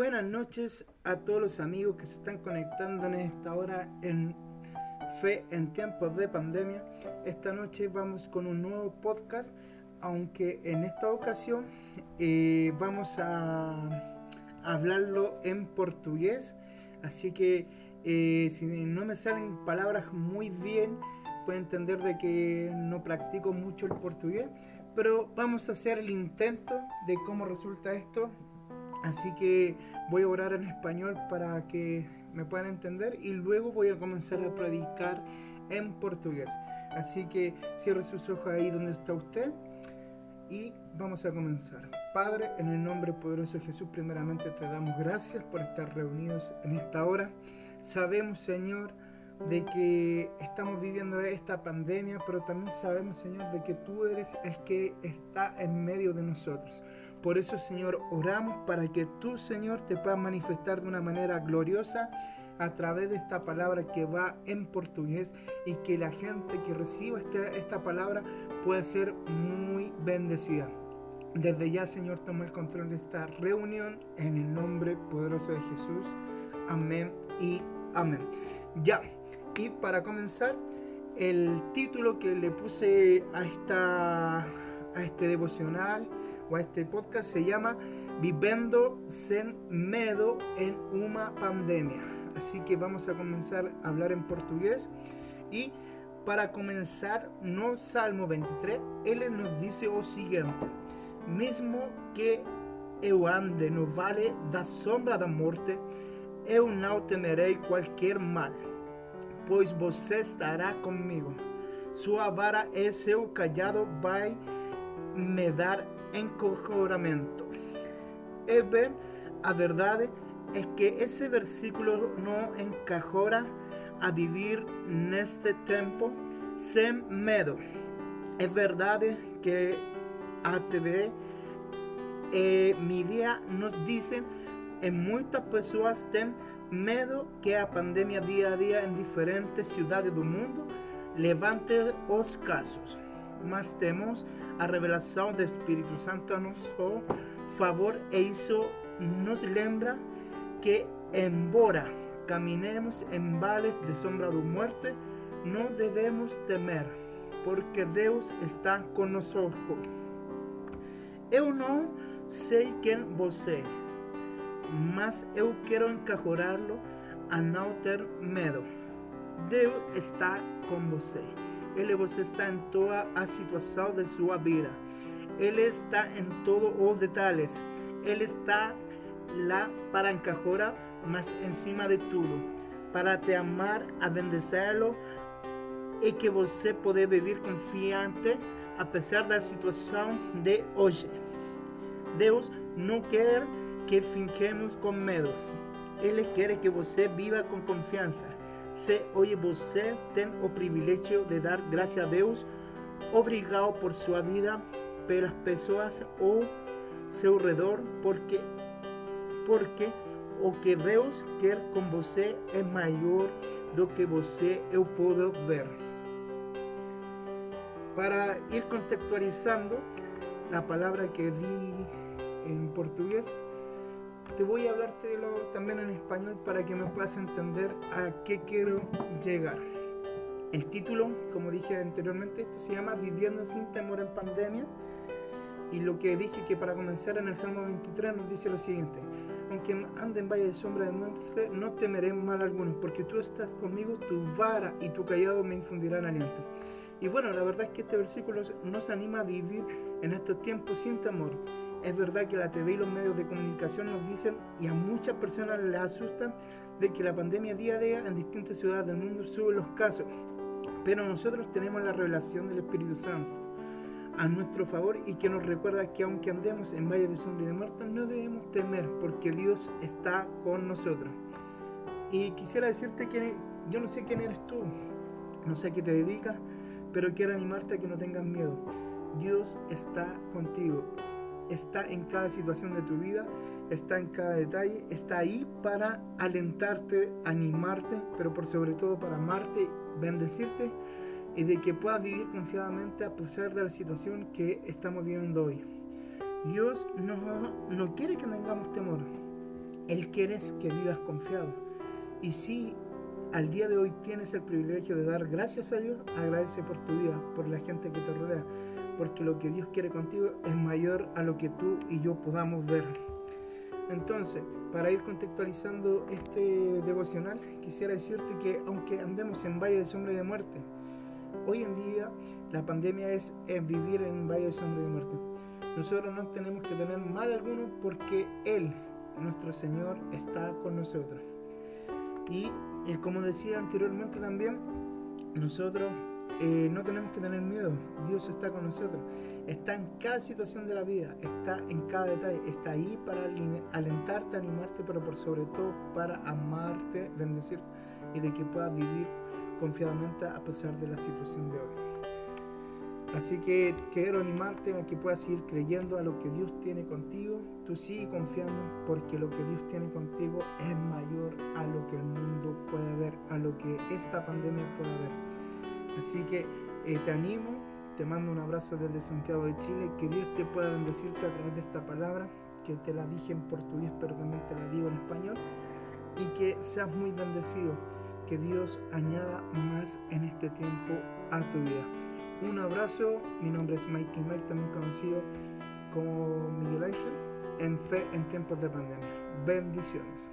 Buenas noches a todos los amigos que se están conectando en esta hora en Fe en tiempos de pandemia. Esta noche vamos con un nuevo podcast, aunque en esta ocasión eh, vamos a hablarlo en portugués. Así que eh, si no me salen palabras muy bien, pueden entender de que no practico mucho el portugués. Pero vamos a hacer el intento de cómo resulta esto. Así que voy a orar en español para que me puedan entender y luego voy a comenzar a predicar en portugués. Así que cierre sus ojos ahí donde está usted y vamos a comenzar. Padre, en el nombre poderoso de Jesús, primeramente te damos gracias por estar reunidos en esta hora. Sabemos, Señor, de que estamos viviendo esta pandemia, pero también sabemos, Señor, de que tú eres el que está en medio de nosotros. Por eso, Señor, oramos para que tú, Señor, te puedas manifestar de una manera gloriosa a través de esta palabra que va en portugués y que la gente que reciba esta, esta palabra pueda ser muy bendecida. Desde ya, Señor, toma el control de esta reunión en el nombre poderoso de Jesús. Amén y amén. Ya, y para comenzar, el título que le puse a, esta, a este devocional o a este podcast se llama Vivendo sin medo en una pandemia. Así que vamos a comenzar a hablar en portugués y para comenzar no Salmo 23, él nos dice lo siguiente: Mesmo que eu ande no vale da sombra da morte, eu não temerei qualquer mal, pois você estará comigo. Sua vara e seu callado vai me dar encorajamento. E bem, a verdade é que esse versículo não encajora a vivir neste tempo sem medo. É verdade que a TV e mídia nos dizem e muitas pessoas têm medo que a pandemia dia a dia em diferentes cidades do mundo levante os casos. Mas temos a revelação do Espírito Santo a nosso favor e isso nos lembra que, embora caminemos en vales de sombra de muerte, no debemos temer, porque Deus está conosco. Eu não sei quem você, mas eu quero encorajá-lo a não ter medo. Deus está com você. Ele você está em toda a situação de sua vida. Ele está em todos os detalhes. Ele está lá para encajorar mas encima de tudo, para te amar, a bendecê-lo e que você poder viver confiante apesar da situação de hoje. Deus não quer que fiquemos com medos. Ele quer que você viva com confiança. Se hoje você tem o privilégio de dar graças a Deus, obrigado por sua vida, pelas pessoas ao seu redor, porque porque o que Deus quer com você é maior do que você eu ver. Para ir contextualizando la palabra que di en portugués, te voy a hablarte también en español para que me puedas entender a qué quiero llegar. El título, como dije anteriormente, esto se llama Viviendo sin temor en pandemia. Y lo que dije que para comenzar en el Salmo 23 nos dice lo siguiente, aunque ande en valle de sombra de muerte, no temeré mal alguno, porque tú estás conmigo, tu vara y tu callado me infundirán aliento. Y bueno, la verdad es que este versículo nos anima a vivir en estos tiempos sin temor. Es verdad que la TV y los medios de comunicación nos dicen, y a muchas personas les asustan, de que la pandemia día a día en distintas ciudades del mundo sube los casos. Pero nosotros tenemos la revelación del Espíritu Santo a nuestro favor y que nos recuerda que aunque andemos en valle de sombra y de muerte, no debemos temer porque Dios está con nosotros. Y quisiera decirte que yo no sé quién eres tú, no sé a qué te dedicas, pero quiero animarte a que no tengas miedo. Dios está contigo, está en cada situación de tu vida, está en cada detalle, está ahí para alentarte, animarte, pero por sobre todo para amarte, bendecirte y de que puedas vivir confiadamente a pesar de la situación que estamos viviendo hoy. Dios no, no quiere que tengamos temor. Él quiere que vivas confiado. Y si al día de hoy tienes el privilegio de dar gracias a Dios, agradece por tu vida, por la gente que te rodea, porque lo que Dios quiere contigo es mayor a lo que tú y yo podamos ver. Entonces, para ir contextualizando este devocional, quisiera decirte que aunque andemos en valle de sombra y de muerte, hoy en día la pandemia es vivir en valle de sombra y de muerte. Nosotros no tenemos que tener mal alguno porque Él, nuestro Señor, está con nosotros. Y, como decía anteriormente también, nosotros eh, no tenemos que tener miedo, Dios está con nosotros, está en cada situación de la vida, está en cada detalle, está ahí para alentarte, animarte, pero por sobre todo para amarte, bendecirte y de que puedas vivir confiadamente a pesar de la situación de hoy. Así que quiero animarte a que puedas seguir creyendo a lo que Dios tiene contigo. Tú sigue confiando porque lo que Dios tiene contigo es mayor a lo que el mundo puede ver, a lo que esta pandemia pueda ver. Así que eh, te animo, te mando un abrazo desde Santiago de Chile, que Dios te pueda bendecirte a través de esta palabra, que te la dije en portugués, pero también te la digo en español, y que seas muy bendecido, que Dios añada más en este tiempo a tu vida. Un abrazo, mi nombre es Mikey Mike, también conocido como Miguel Ángel, en fe en tiempos de pandemia. Bendiciones.